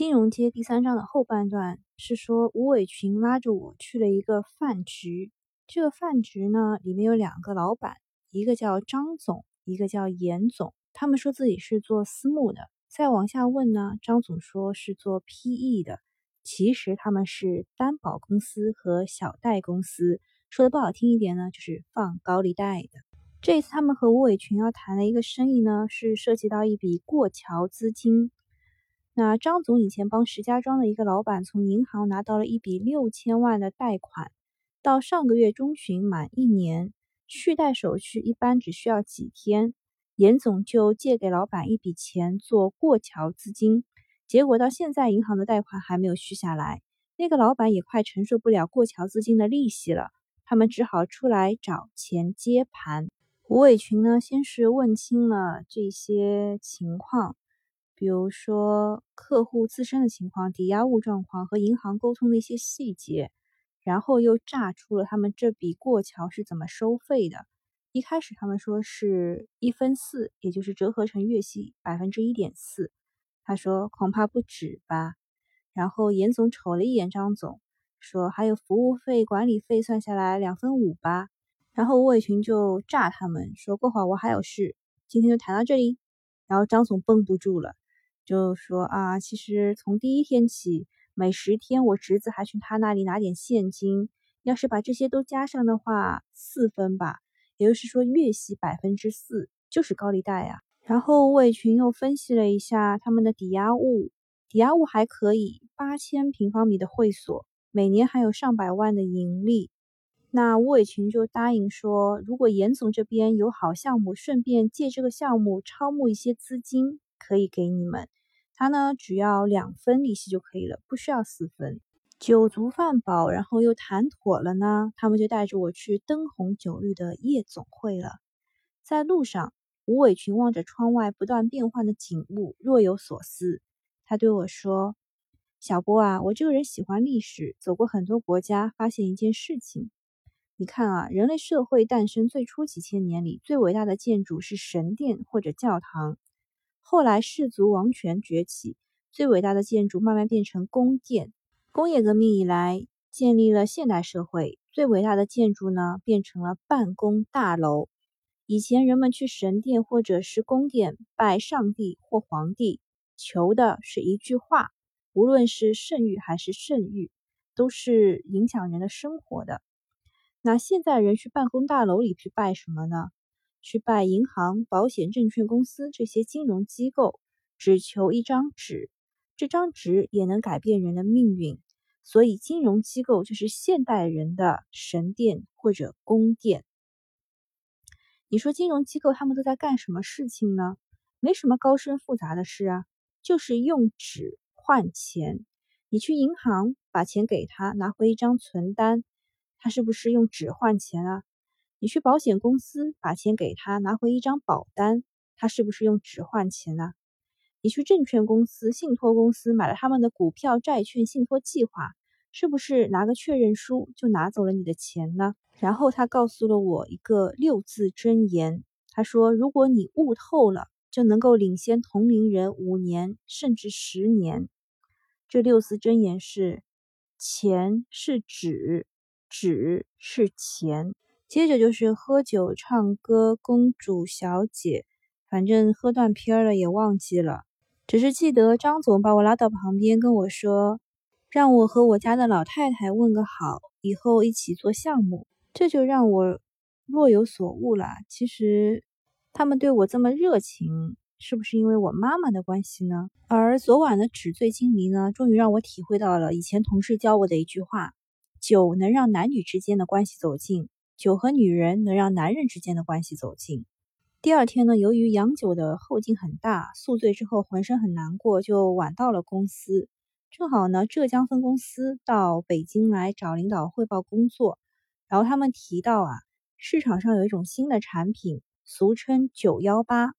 金融街第三章的后半段是说，吴伟群拉着我去了一个饭局。这个饭局呢，里面有两个老板，一个叫张总，一个叫严总。他们说自己是做私募的。再往下问呢，张总说是做 PE 的，其实他们是担保公司和小贷公司。说的不好听一点呢，就是放高利贷的。这一次他们和吴伟群要谈的一个生意呢，是涉及到一笔过桥资金。那张总以前帮石家庄的一个老板从银行拿到了一笔六千万的贷款，到上个月中旬满一年，续贷手续一般只需要几天。严总就借给老板一笔钱做过桥资金，结果到现在银行的贷款还没有续下来，那个老板也快承受不了过桥资金的利息了，他们只好出来找钱接盘。吴伟群呢，先是问清了这些情况，比如说客户自身的情况、抵押物状况和银行沟通的一些细节，然后又炸出了他们这笔过桥是怎么收费的。一开始他们说是一分四，也就是折合成月息百分之一点四。他说恐怕不止吧。然后严总瞅了一眼张总，说还有服务费、管理费，算下来两分五吧。然后吴伟群就炸他们说过会儿我还有事，今天就谈到这里。然后张总绷不住了，就说啊，其实从第一天起，每十天我侄子还去他那里拿点现金，要是把这些都加上的话，四分吧。也就是说，月息百分之四就是高利贷啊。然后魏群又分析了一下他们的抵押物，抵押物还可以，八千平方米的会所，每年还有上百万的盈利。那吴伟群就答应说，如果严总这边有好项目，顺便借这个项目超募一些资金，可以给你们。他呢，只要两分利息就可以了，不需要四分。酒足饭饱，然后又谈妥了呢，他们就带着我去灯红酒绿的夜总会了。在路上，吴伟群望着窗外不断变换的景物，若有所思。他对我说：“小波啊，我这个人喜欢历史，走过很多国家，发现一件事情。你看啊，人类社会诞生最初几千年里，最伟大的建筑是神殿或者教堂。后来氏族王权崛起，最伟大的建筑慢慢变成宫殿。”工业革命以来，建立了现代社会。最伟大的建筑呢，变成了办公大楼。以前人们去神殿或者是宫殿拜上帝或皇帝，求的是一句话，无论是圣谕还是圣谕，都是影响人的生活的。那现在人去办公大楼里去拜什么呢？去拜银行、保险、证券公司这些金融机构，只求一张纸。这张纸也能改变人的命运，所以金融机构就是现代人的神殿或者宫殿。你说金融机构他们都在干什么事情呢？没什么高深复杂的事啊，就是用纸换钱。你去银行把钱给他，拿回一张存单，他是不是用纸换钱啊？你去保险公司把钱给他，拿回一张保单，他是不是用纸换钱啊？你去证券公司、信托公司买了他们的股票、债券、信托计划，是不是拿个确认书就拿走了你的钱呢？然后他告诉了我一个六字真言，他说：“如果你悟透了，就能够领先同龄人五年甚至十年。”这六字真言是：钱是纸，纸是钱。接着就是喝酒、唱歌、公主、小姐，反正喝断片了也忘记了。只是记得张总把我拉到旁边跟我说，让我和我家的老太太问个好，以后一起做项目。这就让我若有所悟了。其实他们对我这么热情，是不是因为我妈妈的关系呢？而昨晚的纸醉金迷呢，终于让我体会到了以前同事教我的一句话：酒能让男女之间的关系走近，酒和女人能让男人之间的关系走近。第二天呢，由于洋酒的后劲很大，宿醉之后浑身很难过，就晚到了公司。正好呢，浙江分公司到北京来找领导汇报工作，然后他们提到啊，市场上有一种新的产品，俗称“九幺八”，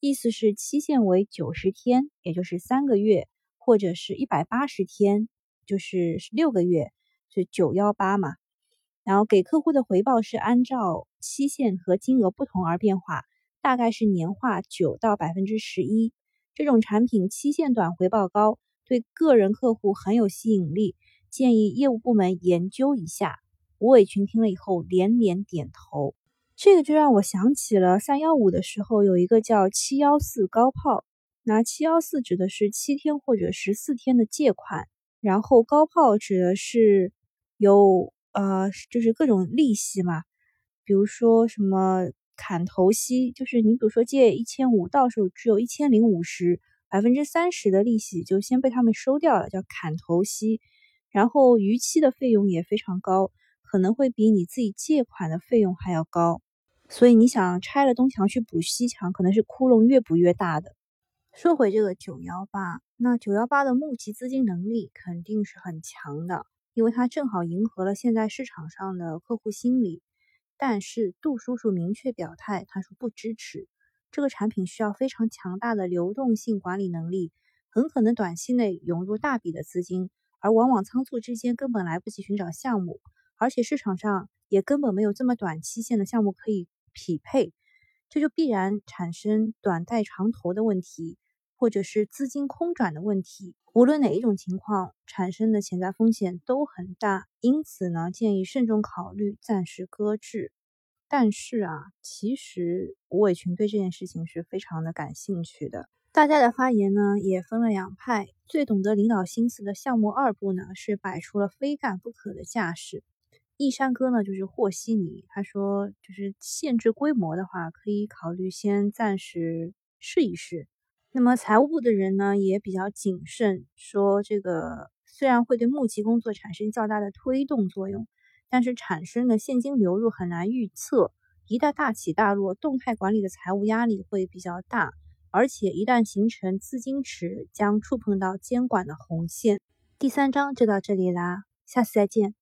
意思是期限为九十天，也就是三个月，或者是一百八十天，就是六个月，是九幺八嘛。然后给客户的回报是按照期限和金额不同而变化。大概是年化九到百分之十一，这种产品期限短，回报高，对个人客户很有吸引力，建议业务部门研究一下。吴伟群听了以后连连点头。这个就让我想起了三幺五的时候，有一个叫七幺四高炮。那七幺四指的是七天或者十四天的借款，然后高炮指的是有呃，就是各种利息嘛，比如说什么砍头息，就是你比如说借一千五，到手只有一千零五十，百分之三十的利息就先被他们收掉了，叫砍头息。然后逾期的费用也非常高，可能会比你自己借款的费用还要高。所以你想拆了东墙去补西墙，可能是窟窿越补越大的。说回这个九幺八，那九幺八的募集资金能力肯定是很强的，因为它正好迎合了现在市场上的客户心理。但是杜叔叔明确表态，他说不支持这个产品，需要非常强大的流动性管理能力，很可能短期内涌入大笔的资金，而往往仓促之间根本来不及寻找项目，而且市场上也根本没有这么短期限的项目可以。匹配，这就必然产生短贷长投的问题，或者是资金空转的问题。无论哪一种情况，产生的潜在风险都很大。因此呢，建议慎重考虑，暂时搁置。但是啊，其实吴伟群对这件事情是非常的感兴趣的。大家的发言呢，也分了两派。最懂得领导心思的项目二部呢，是摆出了非干不可的架势。易山哥呢，就是和稀泥。他说，就是限制规模的话，可以考虑先暂时试一试。那么财务部的人呢，也比较谨慎，说这个虽然会对募集工作产生较大的推动作用，但是产生的现金流入很难预测。一旦大起大落，动态管理的财务压力会比较大，而且一旦形成资金池，将触碰到监管的红线。第三章就到这里啦，下次再见。